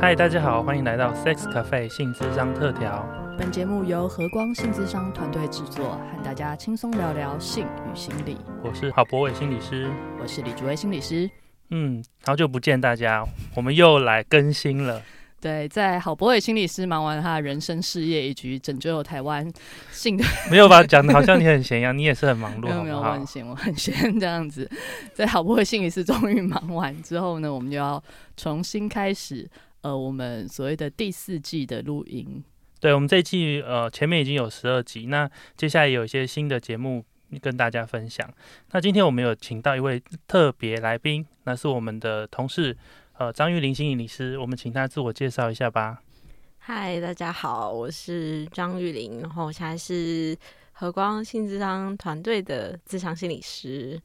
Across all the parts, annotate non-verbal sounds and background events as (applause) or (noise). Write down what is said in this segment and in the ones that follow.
嗨，大家好，欢迎来到 Sex Cafe 性智商特调。本节目由和光性智商团队制作，和大家轻松聊聊性与心理。我是郝博伟心理师，我是李竹薇心理师。嗯，好久不见大家，我们又来更新了。对，在郝博伟心理师忙完他的人生事业以及拯救台湾性的，没有吧？讲的好像你很闲一样，你也是很忙碌，(laughs) 没有没有，我很闲，我很闲这样子。在郝博伟心理师终于忙完之后呢，我们就要重新开始，呃，我们所谓的第四季的录音。对，我们这一季呃前面已经有十二集，那接下来有一些新的节目跟大家分享。那今天我们有请到一位特别来宾，那是我们的同事呃张玉玲心理师，我们请他自我介绍一下吧。嗨，大家好，我是张玉玲，然后我现在是和光性智商团队的智商心理师。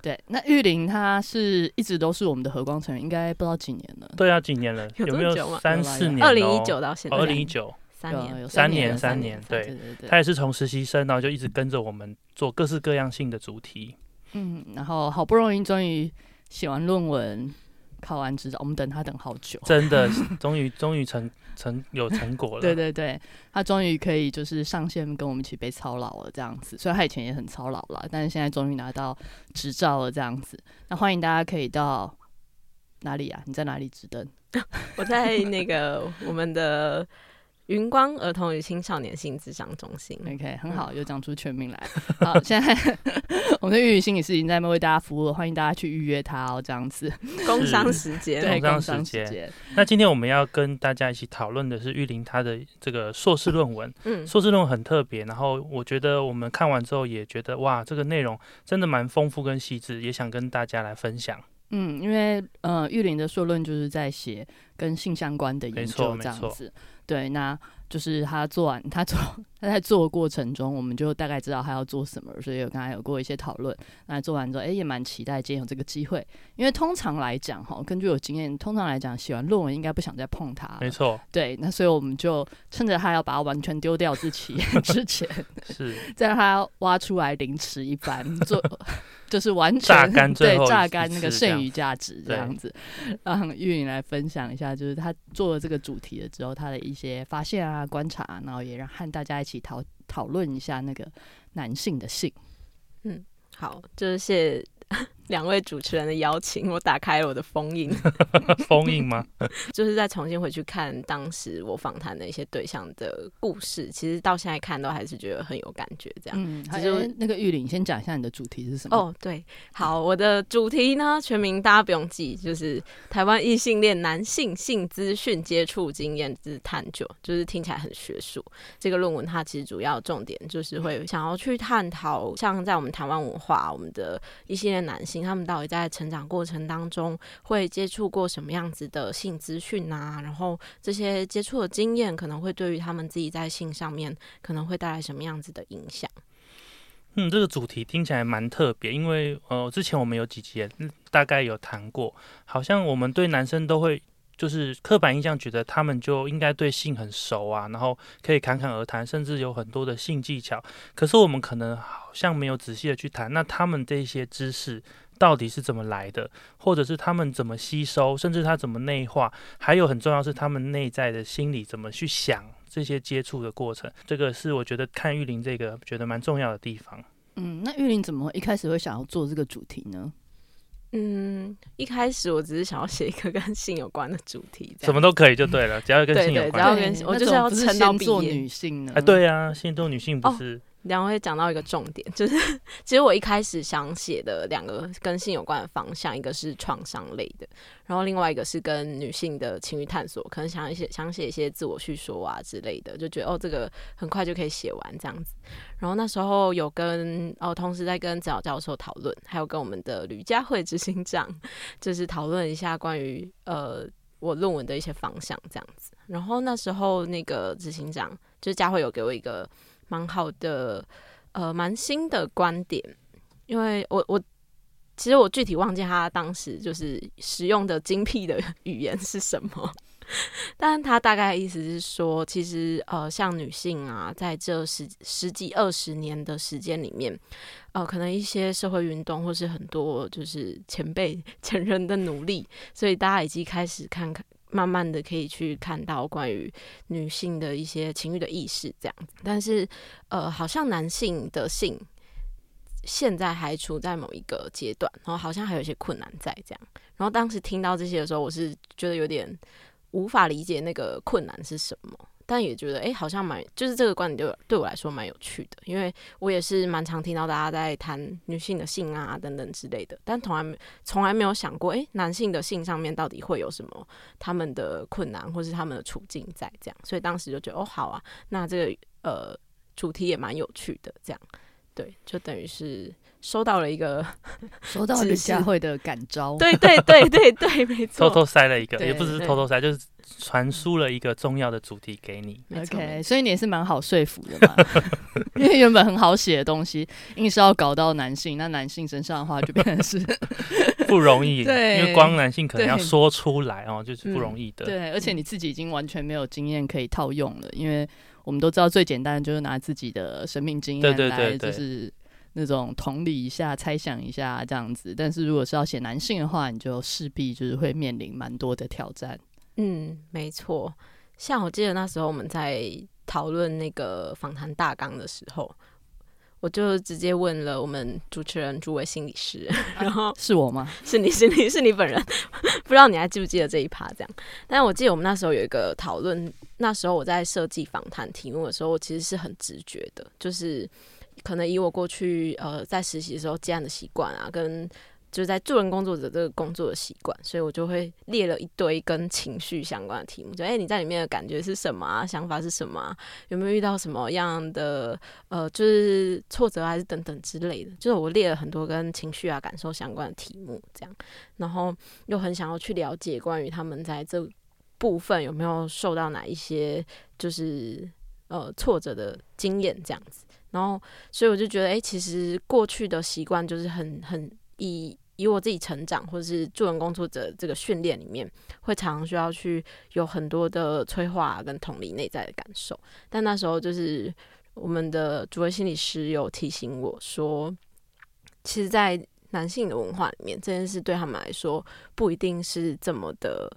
对，那玉玲她是一直都是我们的和光成员，应该不知道几年了。对啊，几年了？有这没有三四年？二零一九到现在，二零一九，三年，有三年三年对他也是从实习生，然后就一直跟着我们做各式各样性的主题。嗯，然后好不容易终于写完论文，考完执照，我们等他等好久。真的，(laughs) 终于终于成成有 (laughs) 成果了。对对对，他终于可以就是上线跟我们一起被操劳了这样子。虽然他以前也很操劳了，但是现在终于拿到执照了这样子。那欢迎大家可以到哪里啊？你在哪里指灯？(laughs) 我在那个我们的云光儿童与青少年性智商中心。OK，很好，又讲出全名来。(laughs) 好，现在 (laughs) 我们的玉宇心理师已经在为大家服务了，欢迎大家去预约他哦，这样子。(laughs) 工商时间，对，工商时间。那今天我们要跟大家一起讨论的是玉林他的这个硕士论文。嗯，硕士论文很特别，然后我觉得我们看完之后也觉得哇，这个内容真的蛮丰富跟细致，也想跟大家来分享。嗯，因为呃，玉林的硕论就是在写跟性相关的研究这样子。对，那就是他做完，他做他在做的过程中，我们就大概知道他要做什么，所以有跟他有过一些讨论。那做完之后，哎、也蛮期待今天有这个机会，因为通常来讲，哈，根据我经验，通常来讲，写完论文应该不想再碰它。没错，对，那所以我们就趁着他要把它完全丢掉 (laughs) 之前之前，是再让他挖出来凌迟一番，做 (laughs) 就是完全榨干最对榨干那个剩余价值这样子，让玉颖来分享一下，就是他做了这个主题了之后，他的一些发现啊、观察啊，然后也让和大家一起讨讨论一下那个男性的性。嗯好，就是谢两位主持人的邀请，我打开了我的封印，(laughs) (laughs) 封印吗？就是再重新回去看当时我访谈的一些对象的故事，其实到现在看都还是觉得很有感觉，这样。嗯，其实我其实那个玉玲先讲一下你的主题是什么？哦，对，好，我的主题呢，全名大家不用记，就是台湾异性恋男性性资讯接触经验之探究，就是听起来很学术。这个论文它其实主要重点就是会想要去探讨，像在我们台湾文化，我们的异性恋男性他们到底在成长过程当中会接触过什么样子的性资讯啊，然后这些接触的经验可能会对于他们自己在性上面可能会带来什么样子的影响。嗯，这个主题听起来蛮特别，因为呃，之前我们有几集大概有谈过，好像我们对男生都会就是刻板印象，觉得他们就应该对性很熟啊，然后可以侃侃而谈，甚至有很多的性技巧。可是我们可能好像没有仔细的去谈，那他们这些知识到底是怎么来的，或者是他们怎么吸收，甚至他怎么内化，还有很重要是他们内在的心理怎么去想。这些接触的过程，这个是我觉得看玉林这个觉得蛮重要的地方。嗯，那玉林怎么一开始会想要做这个主题呢？嗯，一开始我只是想要写一个跟性有关的主题，什么都可以就对了，只要跟性有关。对只要跟我就是要那怎么不是撑到做毕业女性呢？哎，对啊，性动女性不哦是、两位讲到一个重点，就是 (laughs) 其实我一开始想写的两个跟性有关的方向，一个是创伤类的，然后另外一个是跟女性的情欲探索，可能想一些想写一些自我叙说啊之类的，就觉得哦这个很快就可以写完这样子。然后那时候有跟哦同时在跟子尧教授讨论，还有跟我们的吕佳慧执行长，就是讨论一下关于呃我论文的一些方向这样子。然后那时候那个执行长就是佳慧有给我一个蛮好的呃蛮新的观点，因为我我其实我具体忘记他当时就是使用的精辟的语言是什么，(laughs) 但他大概意思是说，其实呃，像女性啊，在这十十几二十年的时间里面，呃，可能一些社会运动或是很多就是前辈前人的努力，所以大家已经开始看看。慢慢的可以去看到关于女性的一些情欲的意识这样子，但是呃，好像男性的性现在还处在某一个阶段，然后好像还有一些困难在这样。然后当时听到这些的时候，我是觉得有点无法理解那个困难是什么。但也觉得，哎，好像蛮，就是这个观点对对我来说蛮有趣的，因为我也是蛮常听到大家在谈女性的性啊等等之类的，但从来从来没有想过，哎，男性的性上面到底会有什么他们的困难或是他们的处境在这样，所以当时就觉得，哦，好啊，那这个呃主题也蛮有趣的，这样，对，就等于是。收到了一个，(laughs) 收到了机会的感召，对对对对对，没错，偷偷塞了一个，也不是偷偷塞，就是传输了一个重要的主题给你。OK，所以你也是蛮好说服的嘛，(laughs) 因为原本很好写的东西，硬是要搞到男性，那男性身上的话就变成是 (laughs) 不容易，对，因为光男性可能要说出来哦，就是不容易的。对，而且你自己已经完全没有经验可以套用了，因为我们都知道最简单的就是拿自己的生命经验来，就是。那种同理一下、猜想一下这样子，但是如果是要写男性的话，你就势必就是会面临蛮多的挑战。嗯，没错。像我记得那时候我们在讨论那个访谈大纲的时候，我就直接问了我们主持人诸位心理师，然后是我吗？是你，是你是你本人？不知道你还记不记得这一趴？这样，但我记得我们那时候有一个讨论，那时候我在设计访谈题目的时候，我其实是很直觉的，就是。可能以我过去呃在实习的时候这样的习惯啊，跟就是在助人工作者这个工作的习惯，所以我就会列了一堆跟情绪相关的题目，就哎你在里面的感觉是什么啊？想法是什么？有没有遇到什么样的呃就是挫折还是等等之类的？就是我列了很多跟情绪啊感受相关的题目，这样，然后又很想要去了解关于他们在这部分有没有受到哪一些就是呃挫折的经验这样子。然后，所以我就觉得，哎，其实过去的习惯就是很很以以我自己成长或者是助人工作者这个训练里面，会常常需要去有很多的催化跟同理内在的感受。但那时候就是我们的主位心理师有提醒我说，其实，在男性的文化里面，这件事对他们来说不一定是这么的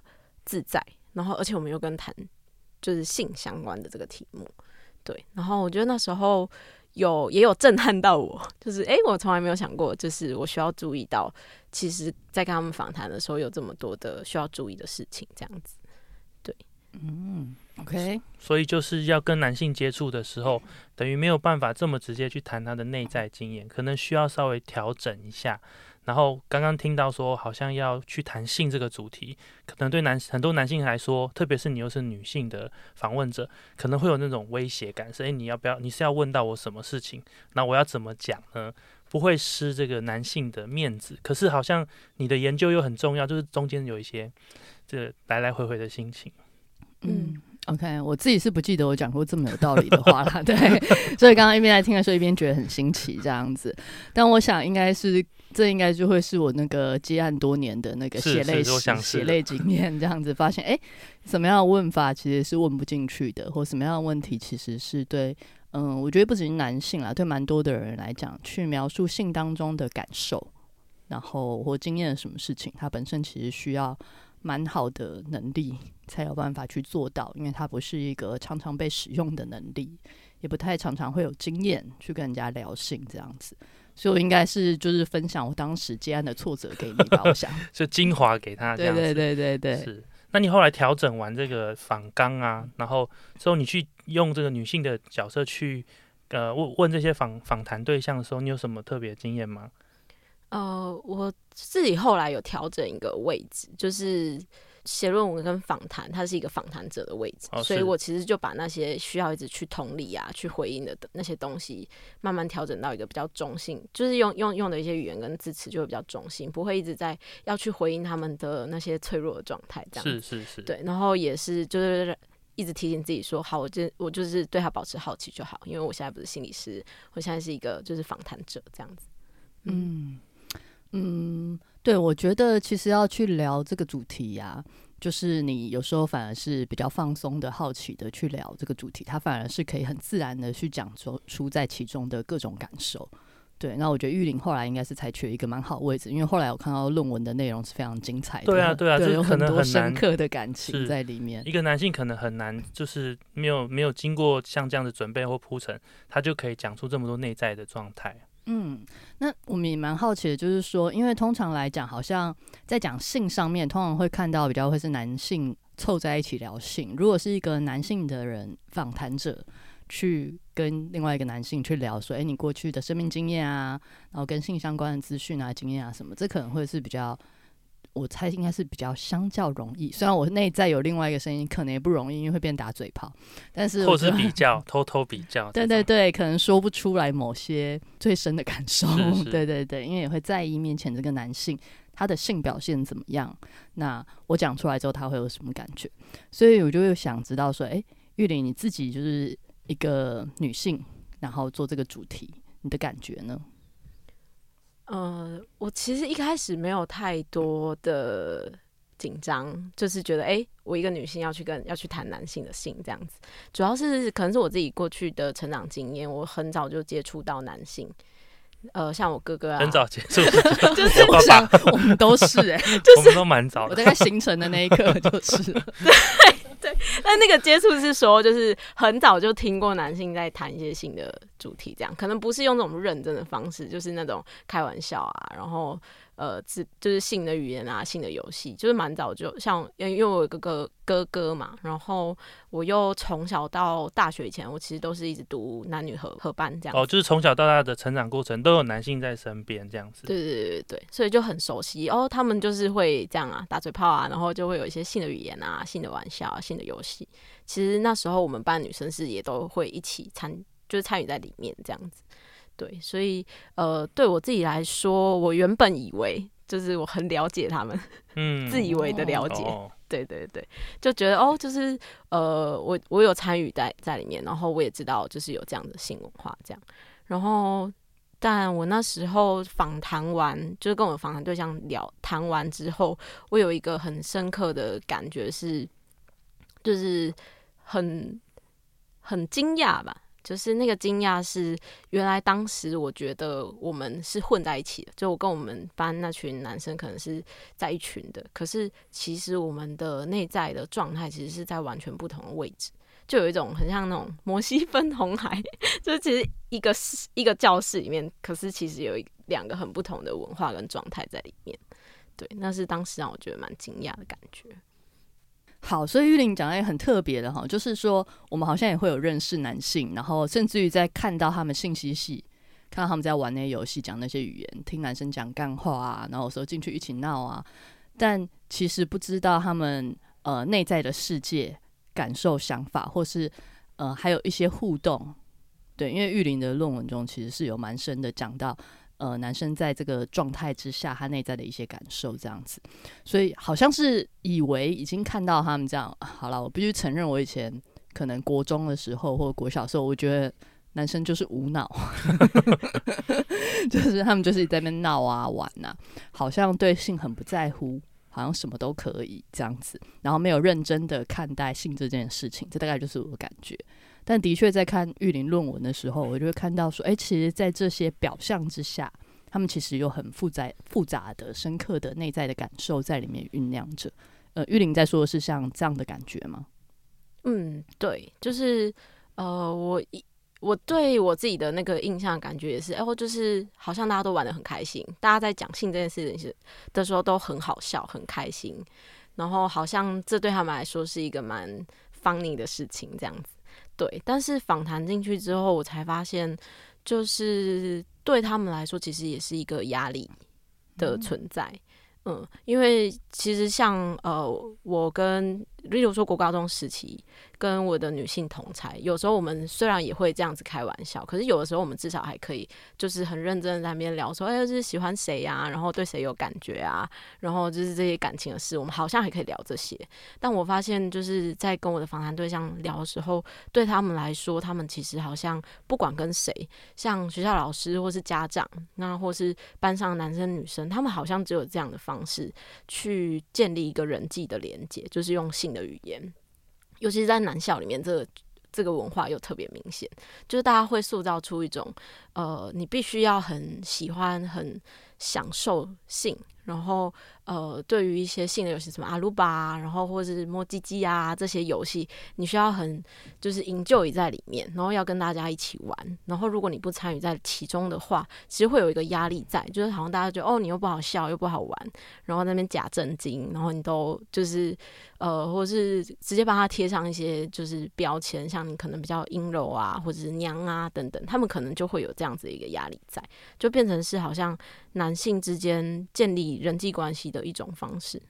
自在。然后，而且我们又跟谈就是性相关的这个题目，对。然后我觉得那时候。有也有震撼到我，(laughs) 就是哎，我从来没有想过，就是我需要注意到，其实，在跟他们访谈的时候，有这么多的需要注意的事情，这样子。对，嗯，OK。所以就是要跟男性接触的时候，等于没有办法这么直接去谈他的内在经验，可能需要稍微调整一下。然后刚刚听到说，好像要去谈性这个主题，可能对男很多男性来说，特别是你又是女性的访问者，可能会有那种威胁感，是诶，你要不要？你是要问到我什么事情？那我要怎么讲呢？不会失这个男性的面子。可是好像你的研究又很重要，就是中间有一些这来来回回的心情。嗯，OK，我自己是不记得我讲过这么有道理的话啦，(laughs) 对。所以刚刚一边在听的时候，一边觉得很新奇这样子。但我想应该是。这应该就会是我那个接案多年的那个血泪、血泪经验，这样子发现，哎，什么样的问法其实是问不进去的，或什么样的问题其实是对，嗯，我觉得不仅是男性啦，对蛮多的人来讲，去描述性当中的感受，然后或经验什么事情，它本身其实需要蛮好的能力才有办法去做到，因为它不是一个常常被使用的能力，也不太常常会有经验去跟人家聊性这样子。所以我应该是就是分享我当时接案的挫折给你吧，我想 (laughs) 就精华给他这样子。对对对对对。是，那你后来调整完这个访纲啊，然后之后你去用这个女性的角色去呃问问这些访访谈对象的时候，你有什么特别经验吗？呃，我自己后来有调整一个位置，就是。写论文跟访谈，它是一个访谈者的位置，所以我其实就把那些需要一直去同理啊、去回应的那些东西，慢慢调整到一个比较中性，就是用用用的一些语言跟字词就会比较中性，不会一直在要去回应他们的那些脆弱的状态。这样是是是，对。然后也是就是一直提醒自己说，好，我就我就是对他保持好奇就好，因为我现在不是心理师，我现在是一个就是访谈者这样子。嗯嗯。对，我觉得其实要去聊这个主题呀，就是你有时候反而是比较放松的、好奇的去聊这个主题，他反而是可以很自然的去讲出出在其中的各种感受。对，那我觉得玉林后来应该是采取一个蛮好位置，因为后来我看到论文的内容是非常精彩的。(laughs) 对啊，对啊，这有很多深刻的感情在里面。一个男性可能很难，就是没有没有经过像这样的准备或铺陈，他就可以讲出这么多内在的状态。嗯，那我们也蛮好奇的，就是说，因为通常来讲，好像在讲性上面，通常会看到比较会是男性凑在一起聊性。如果是一个男性的人访谈者。去跟另外一个男性去聊，说：“哎，你过去的生命经验啊，然后跟性相关的资讯啊、经验啊什么，这可能会是比较，我猜应该是比较相较容易。虽然我内在有另外一个声音，可能也不容易，因为会变打嘴炮。但是或是比较，(laughs) 偷偷比较，对对对，可能说不出来某些最深的感受。(laughs) 对对对，因为也会在意面前这个男性他的性表现怎么样。那我讲出来之后，他会有什么感觉？所以我就又想知道说，哎，玉玲你自己就是。一个女性，然后做这个主题，你的感觉呢？呃，我其实一开始没有太多的紧张，就是觉得，哎，我一个女性要去跟要去谈男性的性这样子，主要是可能是我自己过去的成长经验，我很早就接触到男性，呃，像我哥哥啊，很早接触，(laughs) 就是我想我们都是，哎，(laughs) 我们都蛮早，我大概形成的那一刻就是，对。(laughs) 对，但那个接触是说，就是很早就听过男性在谈一些性的主题，这样可能不是用这种认真的方式，就是那种开玩笑啊，然后。呃，自就是性的语言啊，性的游戏，就是蛮早就像，因为我有个哥哥哥嘛，然后我又从小到大学以前，我其实都是一直读男女合合班这样。哦，就是从小到大的成长过程都有男性在身边这样子。对对对对对，所以就很熟悉哦。他们就是会这样啊，打嘴炮啊，然后就会有一些性的语言啊，性的玩笑啊，性的游戏。其实那时候我们班女生是也都会一起参，就是参与在里面这样子。对，所以呃，对我自己来说，我原本以为就是我很了解他们，嗯，自以为的了解，对对对，就觉得哦，就是呃，我我有参与在在里面，然后我也知道就是有这样的性文化这样，然后但我那时候访谈完，就是跟我访谈对象聊谈完之后，我有一个很深刻的感觉是，就是很很惊讶吧。就是那个惊讶是，原来当时我觉得我们是混在一起的，就我跟我们班那群男生可能是在一群的，可是其实我们的内在的状态其实是在完全不同的位置，就有一种很像那种摩西分红海，(laughs) 就是其实一个一个教室里面，可是其实有一两个很不同的文化跟状态在里面，对，那是当时让我觉得蛮惊讶的感觉。好，所以玉玲讲的也很特别的哈，就是说我们好像也会有认识男性，然后甚至于在看到他们信息系，看到他们在玩那些游戏，讲那些语言，听男生讲干话啊，然后有时候进去一起闹啊，但其实不知道他们呃内在的世界、感受、想法，或是呃还有一些互动。对，因为玉林的论文中其实是有蛮深的讲到。呃，男生在这个状态之下，他内在的一些感受这样子，所以好像是以为已经看到他们这样。好了，我必须承认，我以前可能国中的时候或国小时候，我觉得男生就是无脑，(laughs) 就是他们就是在那边闹啊玩呐，好像对性很不在乎，好像什么都可以这样子，然后没有认真的看待性这件事情，这大概就是我的感觉。但的确，在看玉林论文的时候，我就会看到说，哎，其实，在这些表象之下，他们其实有很复杂、复杂的、深刻的内在的感受在里面酝酿着。呃，玉林在说的是像这样的感觉吗？嗯，对，就是呃，我一我对我自己的那个印象感觉也是，哎，我就是好像大家都玩的很开心，大家在讲性这件事情的时候都很好笑、很开心，然后好像这对他们来说是一个蛮 funny 的事情，这样子。对，但是访谈进去之后，我才发现，就是对他们来说，其实也是一个压力的存在。嗯，因为其实像呃，我跟例如说国高中时期跟我的女性同才，有时候我们虽然也会这样子开玩笑，可是有的时候我们至少还可以就是很认真的在那边聊说，哎，就是喜欢谁呀，然后对谁有感觉啊，然后就是这些感情的事，我们好像还可以聊这些。但我发现就是在跟我的访谈对象聊的时候，对他们来说，他们其实好像不管跟谁，像学校老师或是家长，那或是班上男生女生，他们好像只有这样的方式去建立一个人际的连接，就是用性的语言，尤其是在男校里面，这个这个文化又特别明显，就是大家会塑造出一种，呃，你必须要很喜欢、很享受性，然后。呃，对于一些性的游戏，什么阿鲁巴，然后或者是摸鸡鸡啊这些游戏，你需要很就是营救也在里面，然后要跟大家一起玩。然后如果你不参与在其中的话，其实会有一个压力在，就是好像大家觉得哦，你又不好笑，又不好玩，然后那边假正经，然后你都就是呃，或者是直接帮他贴上一些就是标签，像你可能比较阴柔啊，或者是娘啊等等，他们可能就会有这样子一个压力在，就变成是好像男性之间建立人际关系。的一种方式，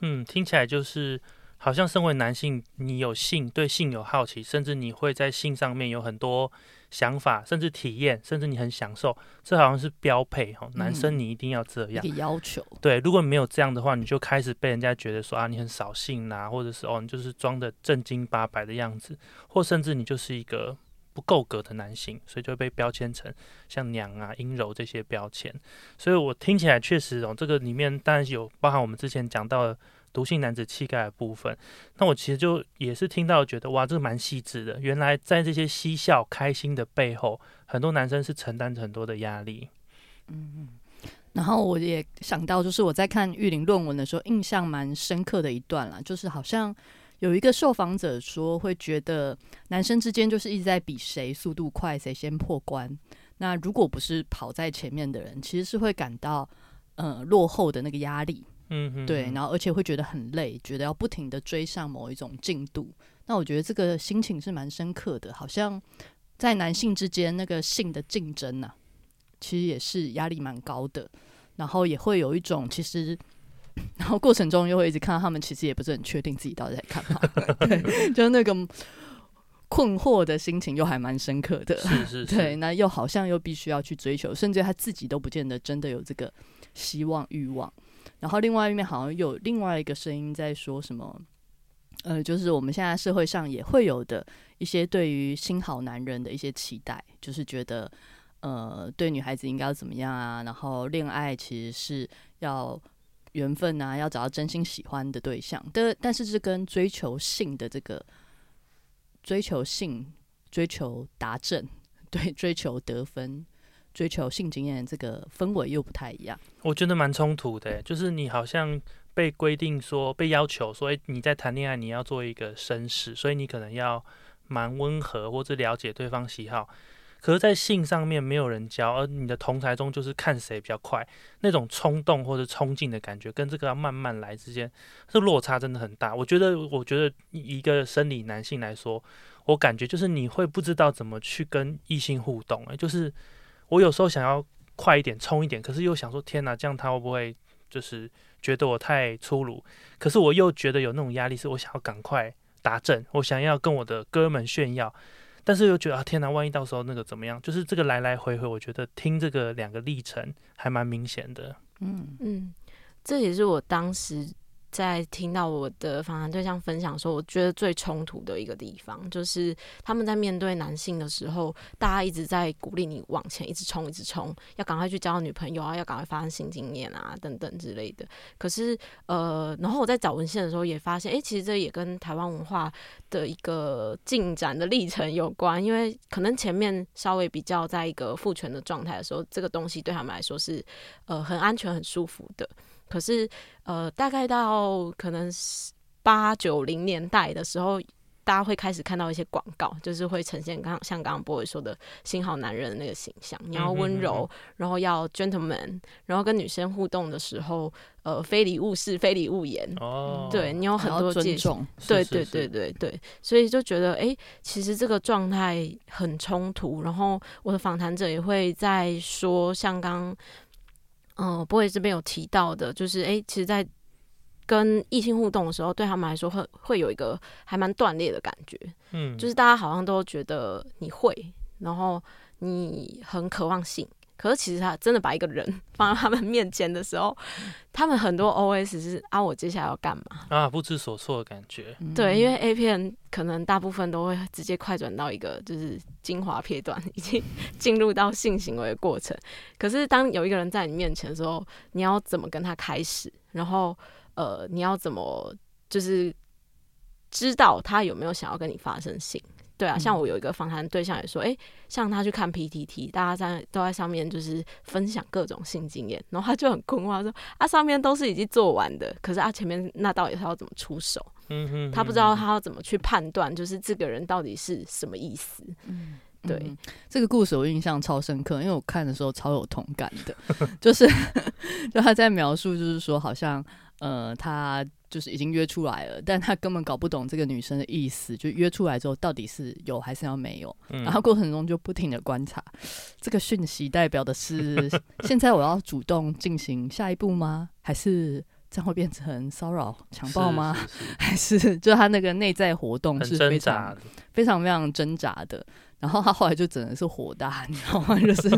嗯，听起来就是好像身为男性，你有性，对性有好奇，甚至你会在性上面有很多想法，甚至体验，甚至你很享受，这好像是标配哈。男生你一定要这样，要求对。如果你没有这样的话，你就开始被人家觉得说啊，你很扫兴呐，或者是哦，你就是装的正经八百的样子，或甚至你就是一个。不够格的男性，所以就会被标签成像娘啊、阴柔这些标签。所以我听起来确实哦，这个里面当然有包含我们之前讲到的毒性男子气概的部分。那我其实就也是听到觉得哇，这个蛮细致的。原来在这些嬉笑开心的背后，很多男生是承担着很多的压力。嗯嗯。然后我也想到，就是我在看玉林论文的时候，印象蛮深刻的一段啦，就是好像。有一个受访者说，会觉得男生之间就是一直在比谁速度快，谁先破关。那如果不是跑在前面的人，其实是会感到呃落后的那个压力。嗯，对，然后而且会觉得很累，觉得要不停的追上某一种进度。那我觉得这个心情是蛮深刻的，好像在男性之间那个性的竞争呢，其实也是压力蛮高的。然后也会有一种其实。然后过程中又会一直看到他们，其实也不是很确定自己到底在干嘛，(laughs) 对，就是那个困惑的心情又还蛮深刻的，是是，对，那又好像又必须要去追求，甚至他自己都不见得真的有这个希望欲望。然后另外一面好像有另外一个声音在说什么，呃，就是我们现在社会上也会有的一些对于新好男人的一些期待，就是觉得呃，对女孩子应该要怎么样啊？然后恋爱其实是要。缘分啊，要找到真心喜欢的对象的，但是是跟追求性的这个追求性、追求达阵，(laughs) 对，追求得分、追求性经验这个氛围又不太一样。我觉得蛮冲突的，就是你好像被规定说、被要求说，哎，你在谈恋爱你要做一个绅士，所以你可能要蛮温和或者了解对方喜好。可是，在性上面没有人教，而你的同台中就是看谁比较快，那种冲动或者冲劲的感觉，跟这个要慢慢来之间，这落差真的很大。我觉得，我觉得一个生理男性来说，我感觉就是你会不知道怎么去跟异性互动。哎，就是我有时候想要快一点冲一点，可是又想说，天哪，这样他会不会就是觉得我太粗鲁？可是我又觉得有那种压力，是我想要赶快达阵，我想要跟我的哥们炫耀。但是又觉得啊，天哪！万一到时候那个怎么样？就是这个来来回回，我觉得听这个两个历程还蛮明显的。嗯嗯，这也是我当时。在听到我的访谈对象分享说，我觉得最冲突的一个地方，就是他们在面对男性的时候，大家一直在鼓励你往前，一直冲，一直冲，要赶快去交女朋友啊，要赶快发生新经验啊，等等之类的。可是，呃，然后我在找文献的时候也发现，哎，其实这也跟台湾文化的一个进展的历程有关，因为可能前面稍微比较在一个父权的状态的时候，这个东西对他们来说是呃很安全、很舒服的。可是，呃，大概到可能八九零年代的时候，大家会开始看到一些广告，就是会呈现刚像刚刚波伟说的新好男人的那个形象，你要温柔，然后要 gentleman，然后跟女生互动的时候，呃，非礼勿视，非礼勿言。哦，对你有很多尊重，对对对对对，所以就觉得，哎，其实这个状态很冲突。然后我的访谈者也会在说，像刚。嗯，波爷这边有提到的，就是哎，其实，在跟异性互动的时候，对他们来说会会有一个还蛮断裂的感觉，嗯，就是大家好像都觉得你会，然后你很渴望性。可是其实他真的把一个人放在他们面前的时候，他们很多 OS 是啊，我接下来要干嘛？啊，不知所措的感觉。嗯对，因为 A 片可能大部分都会直接快转到一个就是精华片段，已经进入到性行为的过程。可是当有一个人在你面前的时候，你要怎么跟他开始？然后呃，你要怎么就是知道他有没有想要跟你发生性？对啊，像嗯我有一个访谈对象也说，诶，像他去看 PTT，大家在都在上面就是分享各种性经验，然后他就很困惑，他说啊，上面都是已经做完的，可是啊前面那到底他要怎么出手？嗯哼，他不知道他要怎么去判断，就是这个人到底是什么意思。对嗯这个故事我印象超深刻，因为我看的时候超有同感的，(laughs) 就是 (laughs) 就他在描述，就是说好像呃他就是已经约出来了，(laughs) 但他根本搞不懂这个女生的意思，就约出来之后到底是有还是要没有，嗯然后过程中就不停的观察这个讯息代表的是 (laughs) 现在我要主动进行下一步吗？还是这样会变成骚扰、强暴吗？是是是 (laughs) 还是就他那个内在活动是非常，非常非常挣扎的。然后他后来就真的是火大，(laughs) 你知道吗？就是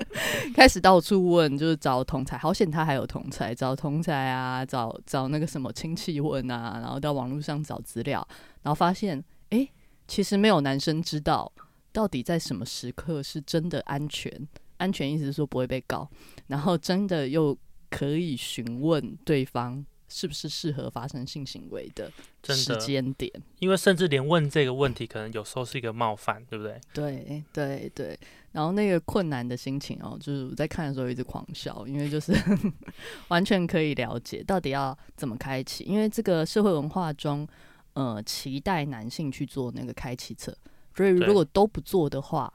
(laughs) 开始到处问，就是找同才，好险他还有同才，找同才啊，找找那个什么亲戚问啊，然后到网络上找资料，然后发现，诶，其实没有男生知道到底在什么时刻是真的安全，安全意思是说不会被告，然后真的又可以询问对方是不是适合发生性行为的时，间点。因为甚至连问这个问题，可能有时候是一个冒犯，对不对？对对对，然后那个困难的心情哦，就是我在看的时候一直狂笑，因为就是 (laughs) 完全可以了解到底要怎么开启，因为这个社会文化中，呃，期待男性去做那个开启册，所以如果都不做的话，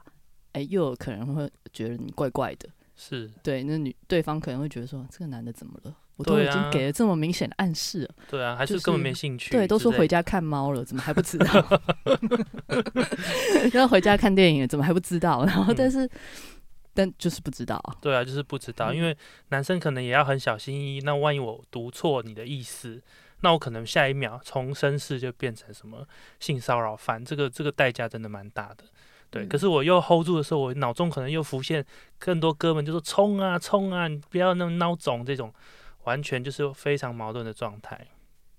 哎，又有可能会觉得你怪怪的，是，对，那女对方可能会觉得说这个男的怎么了？我都已经给了这么明显的暗示了，对啊，还是根本没兴趣。对，都说回家看猫了，怎么还不知道？(laughs) 要回家看电影了，怎么还不知道？然后但是、但就是不知道啊。对啊，就是不知道，嗯因为男生可能也要很小心翼翼。那万一我读错你的意思，那我可能下一秒从绅士就变成什么性骚扰犯，这个这个代价真的蛮大的。对，嗯可是我又 hold 住的时候，我脑中可能又浮现更多哥们就说冲啊冲啊，你不要那么孬种，这种完全就是非常矛盾的状态。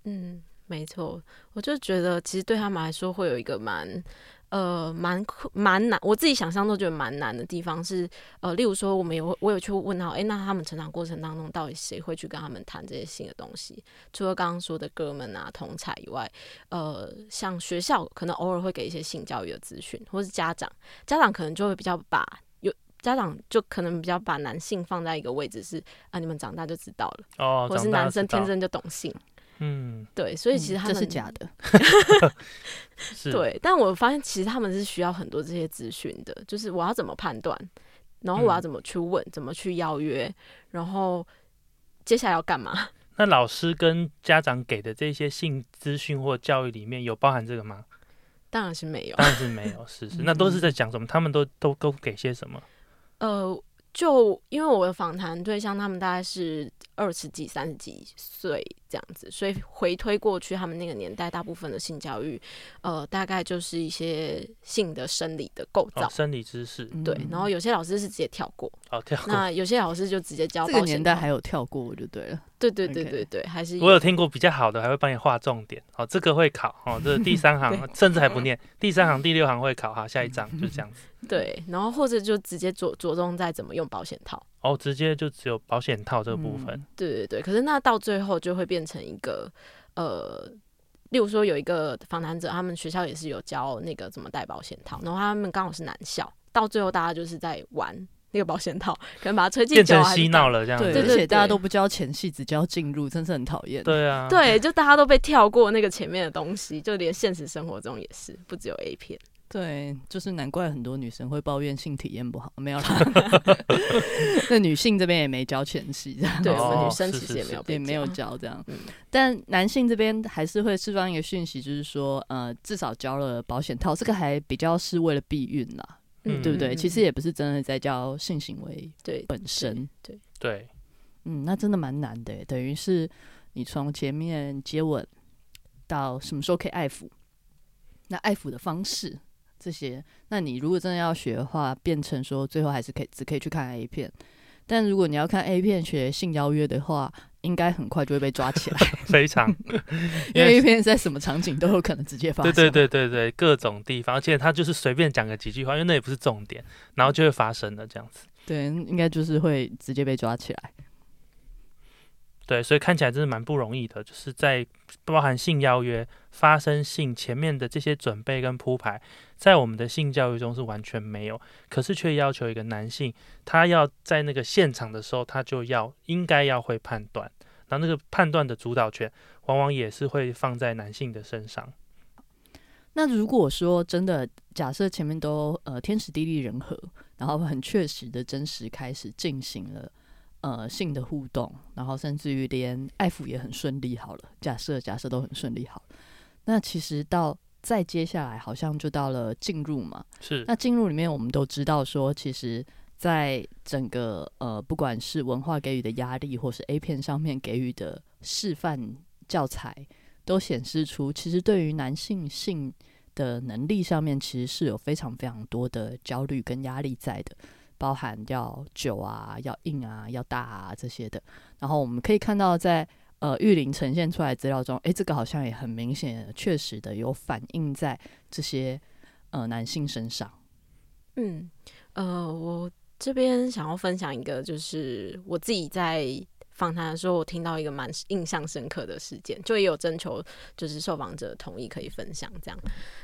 嗯，没错，我就觉得其实对他们来说会有一个蛮。呃，蛮困蛮难，我自己想象都觉得蛮难的地方是，呃，例如说，我们有我有去问到，诶，那他们成长过程当中，到底谁会去跟他们谈这些新的东西？除了刚刚说的哥们啊、同才以外，呃，像学校可能偶尔会给一些性教育的资讯，或是家长，家长可能就会比较把家长就可能比较把男性放在一个位置是啊，你们长大就知道了，哦，或是男生天生就懂性，嗯对，所以其实他们、嗯这是假的，(laughs) 对，但我发现其实他们是需要很多这些资讯的，就是我要怎么判断，然后我要嗯怎么去问，怎么去邀约，然后接下来要干嘛？(laughs) 那老师跟家长给的这些性资讯或教育里面有包含这个吗？当然是没有。当然是没有，是是，那都是在讲什么？他们都都都给些什么？呃，就因为我的访谈对象他们大概是二十几、三十几岁这样子，所以回推过去，他们那个年代大部分的性教育，呃，大概就是一些性的生理的构造。哦，生理知识，对，嗯然后有些老师是直接跳过，哦，跳过。那有些老师就直接教这个年代还有跳过我就对了。对对对对对，还是我有听过比较好的，还会帮你画重点。哦，这个会考。哦，这是第三行 (laughs) 甚至还不念，第三行、第六行会考。哈，下一章就这样子。对，然后或者就直接着着重在怎么用保险套。哦，直接就只有保险套这个部分。嗯对对对，可是那到最后就会变成一个呃，例如说有一个访谈者，他们学校也是有教那个怎么戴保险套，然后他们刚好是男校，到最后大家就是在玩那个保险套，可能把它吹进变成脚还是干嘛。嬉闹了这样对，子。对而且大家都不教前戏，只教进入，真是很讨厌。对啊，对，就大家都被跳过那个前面的东西，就连现实生活中也是，不只有 A 片。对，就是难怪很多女生会抱怨性体验不好，没有啦。(laughs) 那女性这边也没交前戏，这样对，哦我们女生其实也没有被也没有教教这样。嗯但男性这边还是会释放一个讯息，就是说，呃，至少交了保险套，这个还比较是为了避孕啦，嗯对不对？嗯其实也不是真的在教性行为对本身。对对，嗯，那真的蛮难的，等于是你从前面接吻到什么时候可以爱抚，那爱抚的方式这些，那你如果真的要学的话，变成说最后还是可以只可以去看 A 片。但如果你要看 A 片学性邀约的话，应该很快就会被抓起来，(laughs) 非常，(laughs) 因为 A 片在什么场景都有可能直接发生。对对对对对，各种地方，而且他就是随便讲个几句话，因为那也不是重点，然后就会发生了这样子。对，应该就是会直接被抓起来。对，所以看起来真的蛮不容易的，就是在包含性邀约、发生性前面的这些准备跟铺排，在我们的性教育中是完全没有，可是却要求一个男性，他要在那个现场的时候，他就要应该要会判断，然后那个判断的主导权，往往也是会放在男性的身上。那如果说真的假设前面都呃天时地利人和，然后很确实的真实开始进行了。呃，性的互动，然后甚至于连爱抚也很顺利。好了，假设假设都很顺利，好，那其实到再接下来，好像就到了进入嘛。是。那进入里面，我们都知道说，其实在整个呃，不管是文化给予的压力，或是 A 片上面给予的示范教材，都显示出，其实对于男性性的能力上面，其实是有非常非常多的焦虑跟压力在的。包含要久啊，要硬啊，要大啊这些的。然后我们可以看到，在呃玉林呈现出来资料中，诶，这个好像也很明显、确实的有反映在这些呃男性身上。嗯，呃，我这边想要分享一个，就是我自己在。访谈的时候，我听到一个蛮印象深刻的事件，就也有征求，就是受访者同意可以分享这样。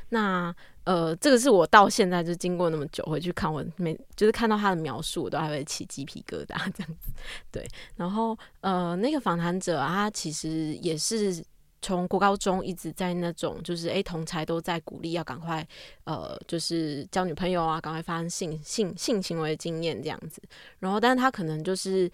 那呃，这个是我到现在就经过那么久回去看，我每就是看到他的描述，我都还会起鸡皮疙瘩这样子。对，然后呃，那个访谈者，他其实也是从国高中一直在那种，就是哎，同才都在鼓励要赶快呃，就是交女朋友啊，赶快发生性性性行为经验这样子。然后，但是他可能就是。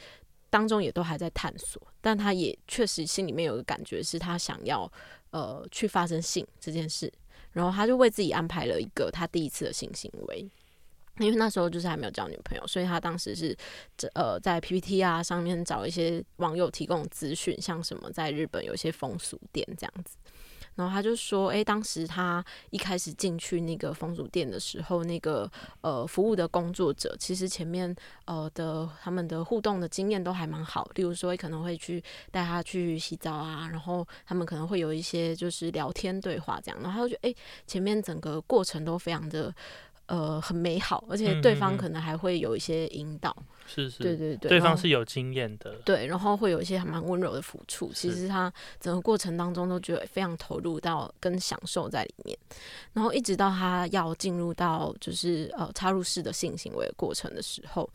当中也都还在探索，但他也确实心里面有个感觉，是他想要呃去发生性这件事，然后他就为自己安排了一个他第一次的性行为，因为那时候就是还没有交女朋友，所以他当时是呃在 PPT 啊上面找一些网友提供资讯，像什么在日本有一些风俗店这样子。然后他就说：“哎，当时他一开始进去那个风俗店的时候，那个呃服务的工作者其实前面呃的他们的互动的经验都还蛮好，例如说可能会去带他去洗澡啊，然后他们可能会有一些就是聊天对话这样，然后他就觉得哎，前面整个过程都非常的。”呃，很美好，而且对方可能还会有一些引导，是是，对对对，对方是有经验的，对，然后会有一些还蛮温柔的抚触，其实他整个过程当中都觉得非常投入到跟享受在里面，然后一直到他要进入到就是呃插入式的性行为过程的时候，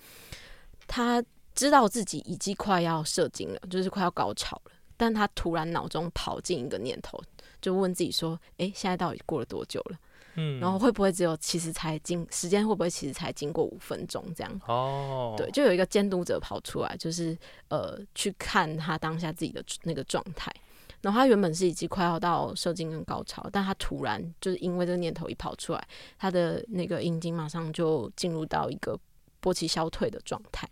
他知道自己已经快要射精了，就是快要高潮了，但他突然脑中跑进一个念头，就问自己说：“哎，现在到底过了多久了？”嗯，然后会不会只有其实才经时间会不会其实才经过五分钟这样？哦，对，就有一个监督者跑出来，就是呃去看他当下自己的那个状态。然后他原本是已经快要到射精跟高潮，但他突然就是因为这个念头一跑出来，他的那个阴茎马上就进入到一个勃起消退的状态。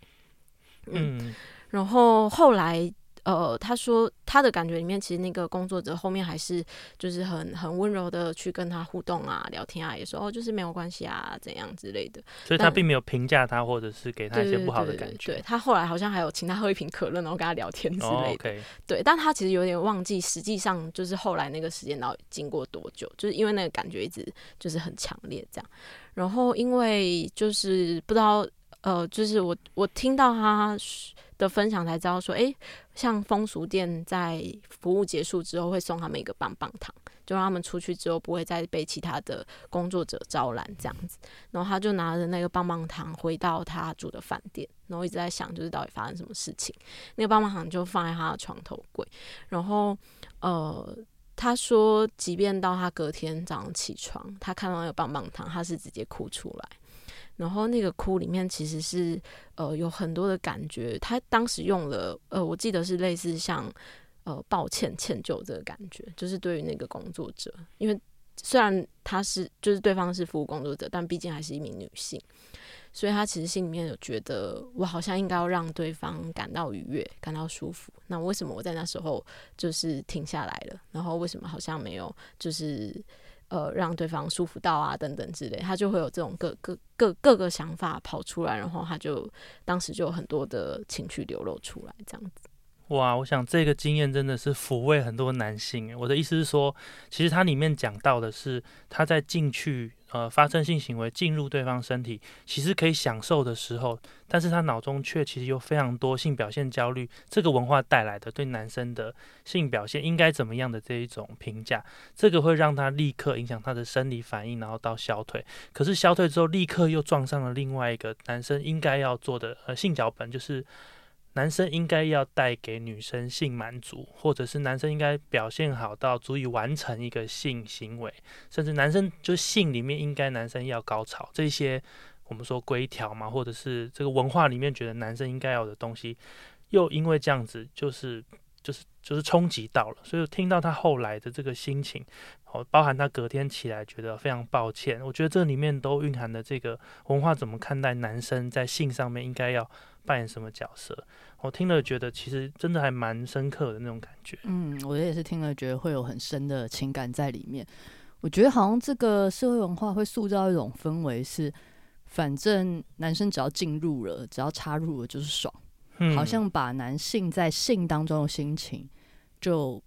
嗯，然后后来。呃，他说他的感觉里面，其实那个工作者后面还是就是很很温柔的去跟他互动啊、聊天啊，也说哦，就是没有关系啊，怎样之类的。所以他并没有评价他，或者是给他一些不好的感觉。对他后来好像还有请他喝一瓶可乐，然后跟他聊天之类的。对，但他其实有点忘记，实际上就是后来那个时间到底经过多久，就是因为那个感觉一直就是很强烈这样。然后因为就是不知道，呃，就是我我听到他。的分享才知道说，哎，像风俗店在服务结束之后会送他们一个棒棒糖，就让他们出去之后不会再被其他的工作者招揽这样子。然后他就拿着那个棒棒糖回到他住的饭店，然后一直在想，就是到底发生什么事情。那个棒棒糖就放在他的床头柜。然后，呃，他说，即便到他隔天早上起床，他看到那个棒棒糖，他是直接哭出来。然后那个哭里面其实是呃有很多的感觉，他当时用了呃我记得是类似像呃抱歉歉疚这个感觉，就是对于那个工作者，因为虽然他是就是对方是服务工作者，但毕竟还是一名女性，所以他其实心里面有觉得，我好像应该要让对方感到愉悦，感到舒服。那为什么我在那时候就是停下来了？然后为什么好像没有就是呃让对方舒服到啊等等之类？他就会有这种各各各各个想法跑出来，然后他就当时就有很多的情绪流露出来，这样子。哇，我想这个经验真的是抚慰很多男性。我的意思是说，其实它里面讲到的是他在进去呃发生性行为进入对方身体，其实可以享受的时候，但是他脑中却其实有非常多性表现焦虑，这个文化带来的对男生的性表现应该怎么样的这一种评价，这个会让他立刻影响他的生理反应，然后到消退。可是消退之后，立刻又撞上了另外一个男生应该要做的呃性脚本，就是。男生应该要带给女生性满足，或者是男生应该表现好到足以完成一个性行为，甚至男生就性里面应该男生要高潮，这些我们说规条嘛，或者是这个文化里面觉得男生应该要的东西，又因为这样子就是就是就是冲击到了，所以听到他后来的这个心情，哦，包含他隔天起来觉得非常抱歉，我觉得这里面都蕴含的这个文化怎么看待男生在性上面应该要。扮演什么角色？我听了觉得其实真的还蛮深刻的那种感觉。嗯，我也是听了觉得会有很深的情感在里面。我觉得好像这个社会文化会塑造一种氛围，是反正男生只要进入了，只要插入了就是爽，好像把男性在性当中的心情就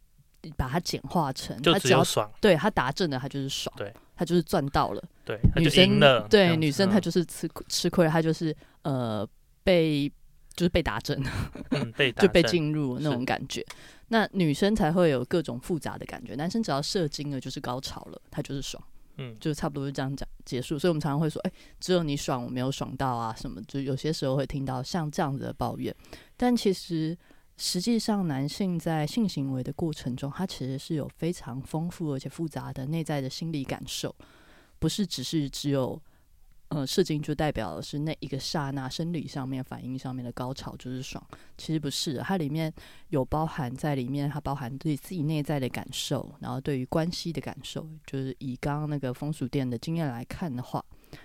把它简化成，就只要爽，对他达正了他就是爽，对他就是赚到了，对女生对女生她就是吃吃亏，她就是呃。被就是被打针，(laughs) 被就被进入那种感觉。那女生才会有各种复杂的感觉，男生只要射精了就是高潮了，他就是爽，嗯，就差不多就这样讲结束。所以我们常常会说，哎，只有你爽，我没有爽到啊，什么？就有些时候会听到像这样子的抱怨。但其实实际上，男性在性行为的过程中，他其实是有非常丰富而且复杂的内在的心理感受，不是只是只有。呃，射精就代表的是那一个刹那生理上面反应上面的高潮就是爽，其实不是，它里面有包含在里面，它包含对自己内在的感受，然后对于关系的感受，就是以刚刚那个风俗店的经验来看的话，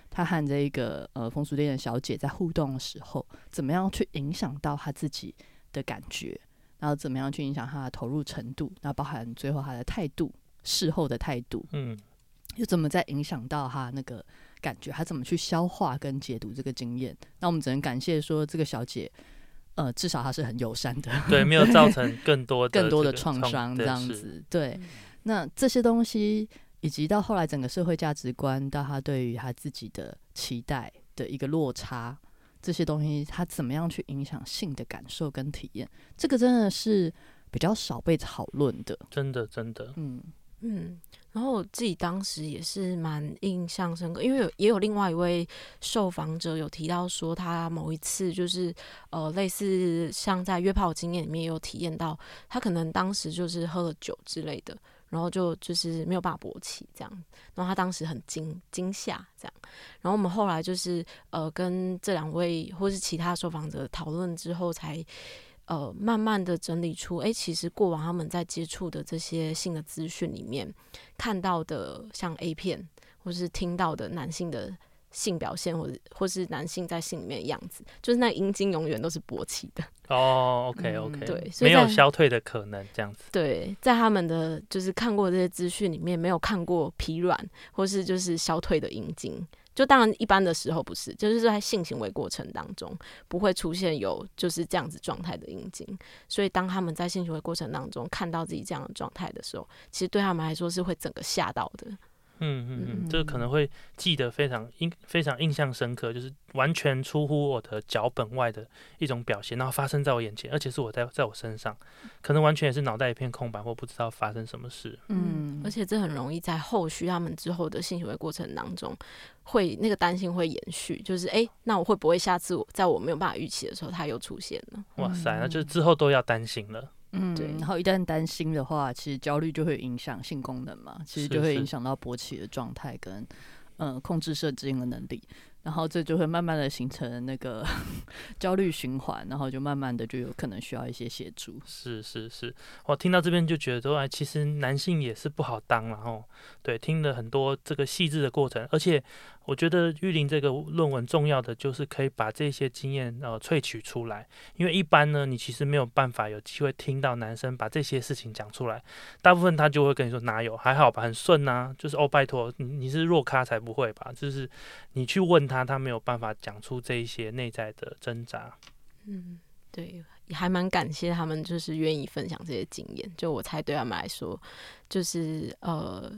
他和这一个呃风俗店的小姐在互动的时候，怎么样去影响到他自己的感觉，然后怎么样去影响他的投入程度，那包含最后他的态度，事后的态度，嗯，又怎么在影响到他那个。感觉他怎么去消化跟解读这个经验？那我们只能感谢说这个小姐，呃，至少她是很友善的，对，没有造成更多 (laughs) 更多的创伤这样子。对，那这些东西，以及到后来整个社会价值观，到他对于他自己的期待的一个落差，这些东西，他怎么样去影响性的感受跟体验？这个真的是比较少被讨论的，真的，真的，嗯嗯。然后我自己当时也是蛮印象深刻，因为有也有另外一位受访者有提到说，他某一次就是呃类似像在约炮经验里面有体验到，他可能当时就是喝了酒之类的，然后就就是没有办法勃起这样，然后他当时很惊惊吓这样，然后我们后来就是呃跟这两位或是其他受访者讨论之后才。呃，慢慢的整理出，哎，其实过往他们在接触的这些性的资讯里面，看到的像 A 片，或是听到的男性的性表现，或者或是男性在性里面的样子，就是那阴茎永远都是勃起的。哦，OK OK，对，没有消退的可能，这样子。对，在他们的就是看过这些资讯里面，没有看过疲软或是就是消退的阴茎。就当然，一般的时候不是，就是在性行为过程当中不会出现有就是这样子状态的阴茎，所以当他们在性行为过程当中看到自己这样的状态的时候，其实对他们来说是会整个吓到的。嗯嗯嗯，这个可能会记得非常印非常印象深刻，就是完全出乎我的脚本外的一种表现，然后发生在我眼前，而且是我在在我身上，可能完全也是脑袋一片空白或不知道发生什么事。嗯，而且这很容易在后续他们之后的性行为过程当中，会那个担心会延续，就是哎，那我会不会下次我在我没有办法预期的时候，他又出现了？哇塞，那就是之后都要担心了。嗯，对，然后一旦担心的话，其实焦虑就会影响性功能嘛，其实就会影响到勃起的状态跟，呃，控制射精的能力。然后这就会慢慢的形成那个 (laughs) 焦虑循环，然后就慢慢的就有可能需要一些协助。是是是，我听到这边就觉得说，哎，其实男性也是不好当然后对，听了很多这个细致的过程，而且我觉得玉林这个论文重要的就是可以把这些经验呃萃取出来，因为一般呢，你其实没有办法有机会听到男生把这些事情讲出来，大部分他就会跟你说哪有还好吧，很顺呐，就是哦拜托，你你是弱咖才不会吧，就是你去问他，他没有办法讲出这一些内在的挣扎。嗯，对，也还蛮感谢他们，就是愿意分享这些经验。就我猜，对他们来说，就是呃，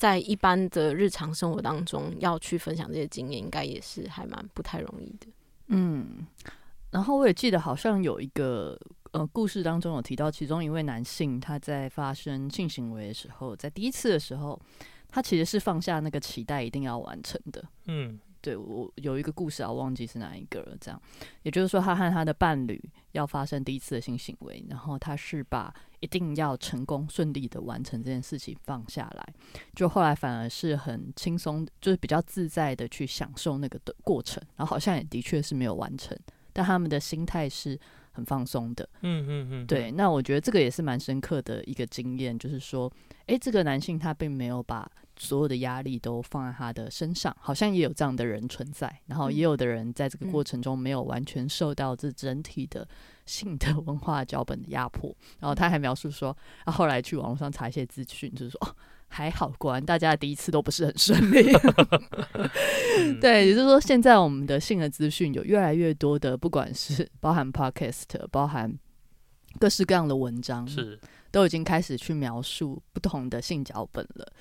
在一般的日常生活当中，要去分享这些经验，应该也是还蛮不太容易的。嗯，然后我也记得好像有一个呃故事当中有提到，其中一位男性他在发生性行为的时候，在第一次的时候，他其实是放下那个期待一定要完成的。嗯，对我有一个故事啊，我忘记是哪一个了。这样，也就是说，他和他的伴侣要发生第一次的性行为，然后他是把一定要成功顺利的完成这件事情放下来，就后来反而是很轻松，就是比较自在的去享受那个的过程，然后好像也的确是没有完成，但他们的心态是很放松的。嗯嗯嗯，对，那我觉得这个也是蛮深刻的一个经验，就是说，诶，这个男性他并没有把所有的压力都放在他的身上，好像也有这样的人存在，然后也有的人在这个过程中没有完全受到这整体的性的文化脚本的压迫，然后他还描述说，他后来去网络上查一些资讯，就是说，哦，还好，果然大家的第一次都不是很顺利。(laughs) (laughs) 对，也就是说，现在我们的性的资讯有越来越多的，不管是包含 podcast，包含各式各样的文章，是。都已经开始去描述不同的性脚本了。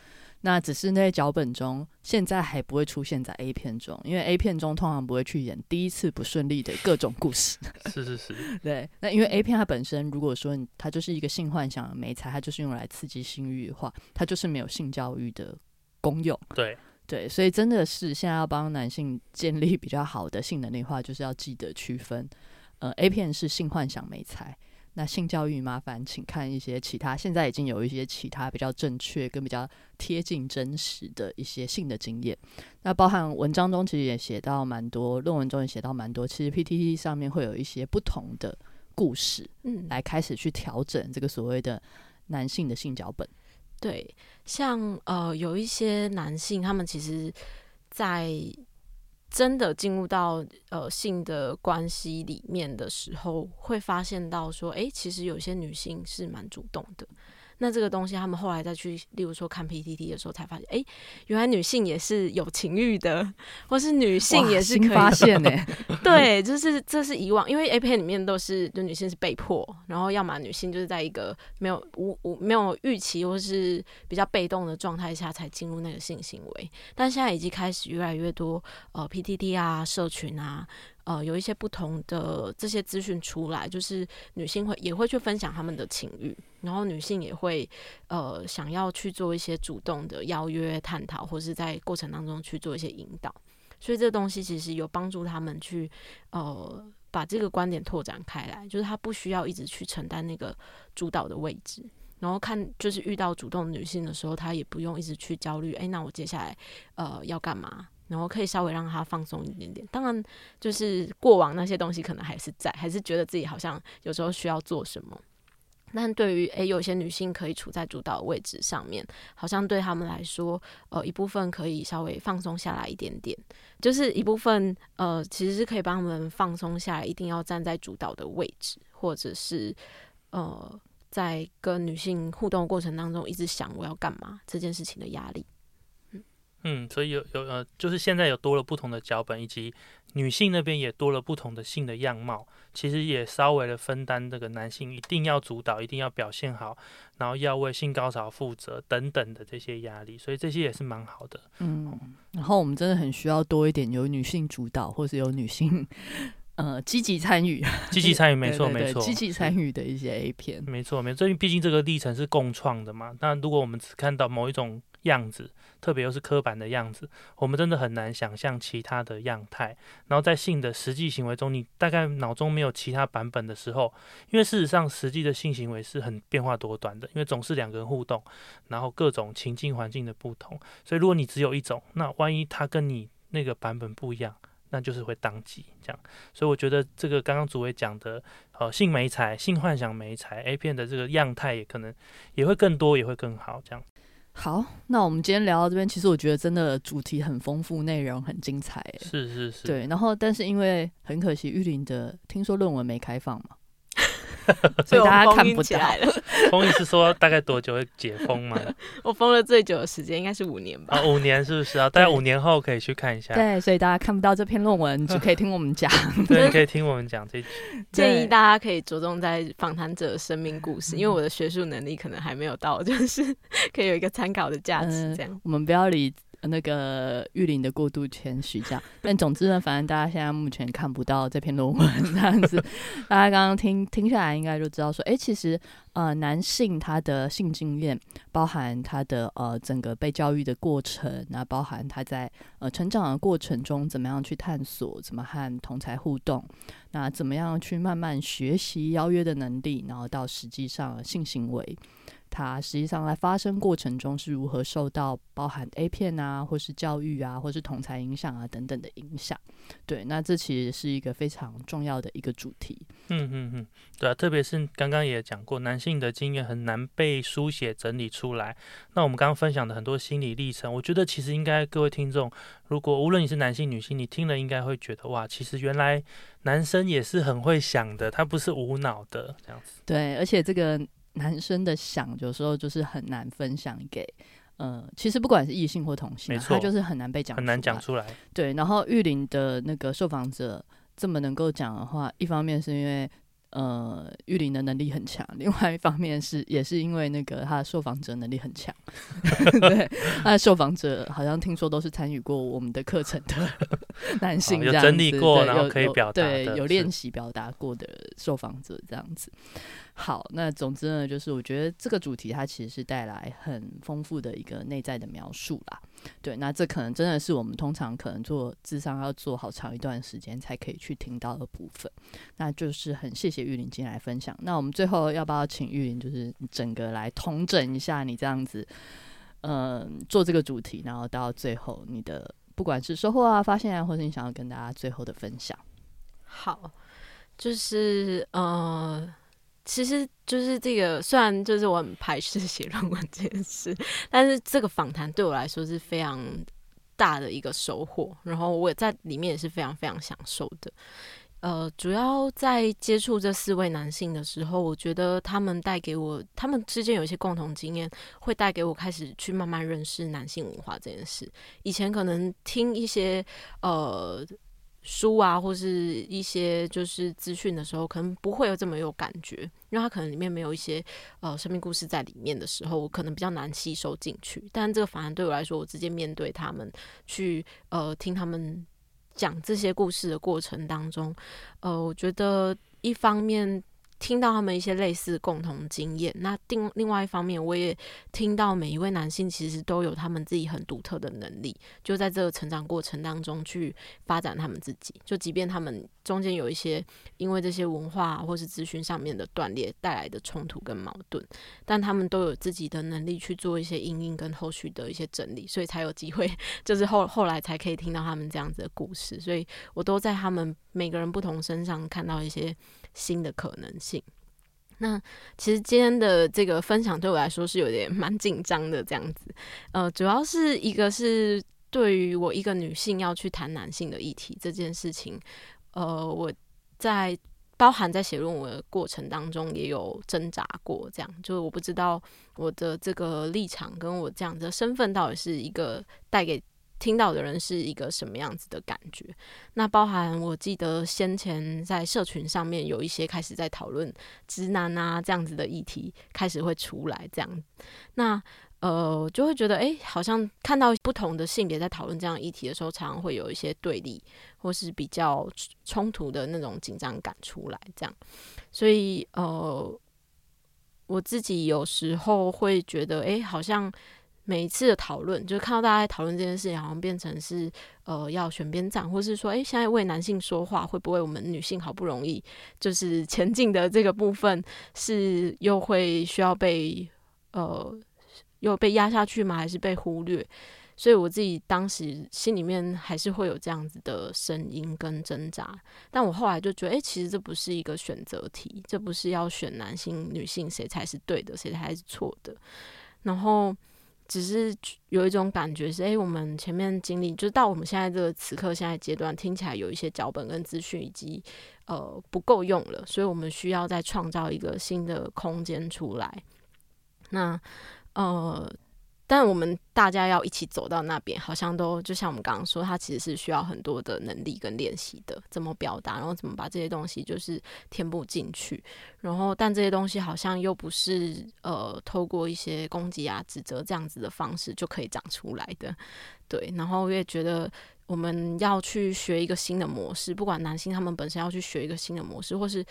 那只是那些脚本中，现在还不会出现在 A 片中，因为 A 片中通常不会去演第一次不顺利的各种故事。是 (laughs) 是是，(laughs) 对，那因为 A 片它本身，如果说它就是一个性幻想的美材，它就是用来刺激性欲的话，它就是没有性教育的功用。对，对，所以真的是现在要帮男性建立比较好的性能力的话，就是要记得区分，呃，A 片是性幻想美材，那性教育麻烦请看一些其他，现在已经有一些其他比较正确跟比较贴近真实的一些性的经验。那包含文章中其实也写到蛮多，论文中也写到蛮多，其实 PTT 上面会有一些不同的故事，嗯，来开始去调整这个所谓的男性的性脚本。对，像呃有一些男性，他们其实，在真的进入到呃性的关系里面的时候，会发现到说，诶，其实有些女性是蛮主动的。那这个东西，他们后来再去，例如说看 PPT 的时候，才发现，诶，原来女性也是有情欲的，或是女性也是可以新发现呢、(laughs) 对，就是这是以往，因为 A 片里面都是就女性是被迫，然后要么女性就是在一个没有无无没有预期或是比较被动的状态下才进入那个性行为，但现在已经开始越来越多呃 PPT 啊社群啊。呃，有一些不同的这些资讯出来，就是女性会也会去分享她们的情欲，然后女性也会呃想要去做一些主动的邀约、探讨，或是在过程当中去做一些引导。所以这东西其实有帮助他们去呃把这个观点拓展开来，就是他不需要一直去承担那个主导的位置，然后看就是遇到主动女性的时候，她也不用一直去焦虑，哎，那我接下来呃要干嘛？然后可以稍微让他放松一点点。当然，就是过往那些东西可能还是在，还是觉得自己好像有时候需要做什么。但对于诶，有些女性可以处在主导位置上面，好像对他们来说，呃，一部分可以稍微放松下来一点点，就是一部分呃，其实是可以帮他们放松下来，一定要站在主导的位置，或者是呃，在跟女性互动过程当中，一直想我要干嘛这件事情的压力。嗯，所以有有呃，就是现在有多了不同的脚本，以及女性那边也多了不同的性的样貌，其实也稍微的分担这个男性一定要主导，一定要表现好，然后要为性高潮负责等等的这些压力，所以这些也是蛮好的。嗯，然后我们真的很需要多一点由女性主导，或是由女性呃积极参与，积极参与，没错没错，积极参与的一些 A 片。没错，没错，因为毕竟这个历程是共创的嘛。那如果我们只看到某一种样子，特别又是刻板的样子，我们真的很难想象其他的样态。然后在性的实际行为中，你大概脑中没有其他版本的时候，因为事实上实际的性行为是很变化多端的，因为总是两个人互动，然后各种情境环境的不同，所以如果你只有一种，那万一他跟你那个版本不一样，那就是会当机这样。所以我觉得这个刚刚主委讲的，呃，性美彩、性幻想美彩 A 片的这个样态，也可能也会更多，也会更好这样。好，那我们今天聊到这边，其实我觉得真的主题很丰富，内容很精彩。是是是，对。然后，但是因为很可惜，玉林的听说论文没开放嘛。(laughs) 所以大家看不起来了。(laughs) 封印是说大概多久会解封吗？(laughs) 我封了最久的时间应该是五年吧。啊，五年是不是啊？大概五年后可以去看一下。对，所以大家看不到这篇论文，只可以听我们讲。对，可以听我们讲这。建议大家可以着重在访谈者的生命故事，因为我的学术能力可能还没有到，就是可以有一个参考的价值。这样，我们不要理。那个玉林的过度谦虚，这样。但总之呢，反正大家现在目前看不到这篇论文这样子。大家刚刚听听下来，应该就知道说，哎，其实呃，男性他的性经验，包含他的呃整个被教育的过程，那包含他在呃成长的过程中怎么样去探索，怎么和同才互动，那怎么样去慢慢学习邀约的能力，然后到实际上性行为。它实际上在发生过程中是如何受到包含 A 片啊，或是教育啊，或是同才影响啊等等的影响。对，那这其实是一个非常重要的一个主题。嗯嗯嗯，对啊，特别是刚刚也讲过，男性的经验很难被书写整理出来。那我们刚刚分享的很多心理历程，我觉得其实应该各位听众，如果无论你是男性女性，你听了应该会觉得哇，其实原来男生也是很会想的，他不是无脑的这样子。对，而且这个。男生的想有时候就是很难分享给，呃，其实不管是异性或同性，他就是很难被讲，很难讲出来。对，然后玉林的那个受访者这么能够讲的话，一方面是因为。呃，玉林的能力很强，另外一方面是也是因为那个他的受访者能力很强，(laughs) 对，他的受访者好像听说都是参与过我们的课程的 (laughs) 男性，有整理过，然后可以表达，对，有练习表达过的受访者这样子。好，那总之呢，就是我觉得这个主题它其实是带来很丰富的一个内在的描述啦。对，那这可能真的是我们通常可能做智商要做好长一段时间才可以去听到的部分。那就是很谢谢玉林今天来分享。那我们最后要不要请玉林就是整个来统整一下你这样子，嗯，做这个主题，然后到最后你的不管是收获啊、发现啊，或者你想要跟大家最后的分享。好，就是呃。其实就是这个，虽然就是我很排斥写论文这件事，但是这个访谈对我来说是非常大的一个收获，然后我也在里面也是非常非常享受的。呃，主要在接触这四位男性的时候，我觉得他们带给我，他们之间有一些共同经验，会带给我开始去慢慢认识男性文化这件事。以前可能听一些呃。书啊，或是一些就是资讯的时候，可能不会有这么有感觉，因为它可能里面没有一些呃生命故事在里面的时候，我可能比较难吸收进去。但这个反而对我来说，我直接面对他们，去呃听他们讲这些故事的过程当中，呃，我觉得一方面。听到他们一些类似共同经验，那另另外一方面，我也听到每一位男性其实都有他们自己很独特的能力，就在这个成长过程当中去发展他们自己。就即便他们中间有一些因为这些文化或是资讯上面的断裂带来的冲突跟矛盾，但他们都有自己的能力去做一些阴影跟后续的一些整理，所以才有机会，就是后后来才可以听到他们这样子的故事。所以我都在他们每个人不同身上看到一些。新的可能性。那其实今天的这个分享对我来说是有点蛮紧张的，这样子。呃，主要是一个是对于我一个女性要去谈男性的议题这件事情，呃，我在包含在写论文的过程当中也有挣扎过，这样就是我不知道我的这个立场跟我这样的身份到底是一个带给。听到的人是一个什么样子的感觉？那包含我记得先前在社群上面有一些开始在讨论直男啊这样子的议题，开始会出来这样。那呃，就会觉得哎，好像看到不同的性别在讨论这样议题的时候，常常会有一些对立或是比较冲突的那种紧张感出来。这样，所以呃，我自己有时候会觉得哎，好像。每一次的讨论，就是看到大家在讨论这件事情，好像变成是呃要选边站，或是说，哎，现在为男性说话，会不会我们女性好不容易就是前进的这个部分，是又会需要被呃又被压下去吗？还是被忽略？所以我自己当时心里面还是会有这样子的声音跟挣扎。但我后来就觉得，哎、其实这不是一个选择题，这不是要选男性、女性谁才是对的，谁才是错的。然后只是有一种感觉是，哎、我们前面经历，就是到我们现在这个此刻现在阶段，听起来有一些脚本跟资讯以及呃不够用了，所以我们需要再创造一个新的空间出来。那呃，但我们大家要一起走到那边，好像都就像我们刚刚说，它其实是需要很多的能力跟练习的，怎么表达，然后怎么把这些东西就是填补进去。然后，但这些东西好像又不是呃透过一些攻击啊、指责这样子的方式就可以长出来的。对，然后我也觉得我们要去学一个新的模式，不管男性他们本身要去学一个新的模式，或是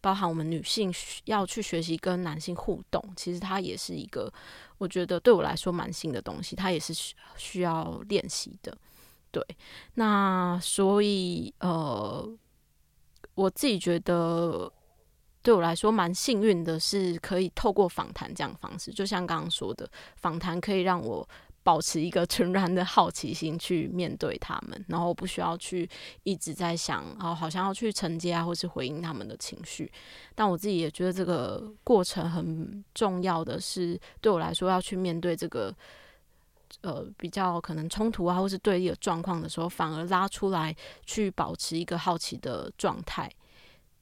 包含我们女性需要去学习跟男性互动，其实它也是一个我觉得对我来说蛮新的东西，它也是需需要练习的。对，那所以呃，我自己觉得对我来说蛮幸运的，是可以透过访谈这样方式，就像刚刚说的，访谈可以让我保持一个纯然的好奇心去面对他们，然后不需要去一直在想，哦，好像要去承接啊，或是回应他们的情绪。但我自己也觉得这个过程很重要的是，对我来说要去面对这个。呃，比较可能冲突啊，或是对立的状况的时候，反而拉出来去保持一个好奇的状态，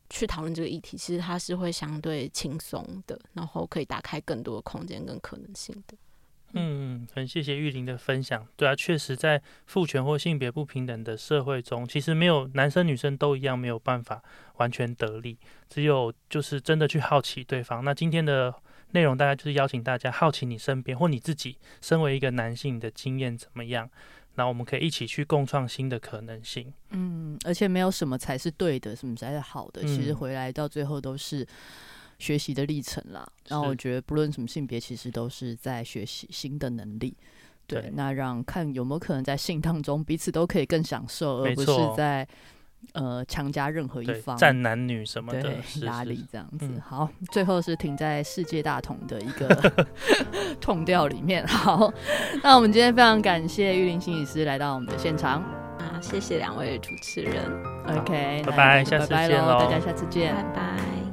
去讨论这个议题，其实它是会相对轻松的，然后可以打开更多的空间跟可能性的。嗯，很谢谢玉玲的分享。对啊，确实在父权或性别不平等的社会中，其实没有男生女生都一样没有办法完全得利，只有就是真的去好奇对方。那今天的内容大概就是邀请大家好奇你身边或你自己身为一个男性的经验怎么样，那我们可以一起去共创新的可能性。嗯，而且没有什么才是对的，什么才是好的，其实嗯回来到最后都是学习的历程啦。然后我觉得不论什么性别，其实都是在学习新的能力。对，对那让看有没有可能在性当中彼此都可以更享受，而不是在呃强加任何一，方。站男女什么的对，是是压力这样子。嗯好，最后是停在世界大同的一个 (laughs) 痛调里面。好，那我们今天非常感谢玉林心理师来到我们的现场。啊，谢谢两位主持人，OK，拜拜下次就拜拜见喽大家下次见拜。拜。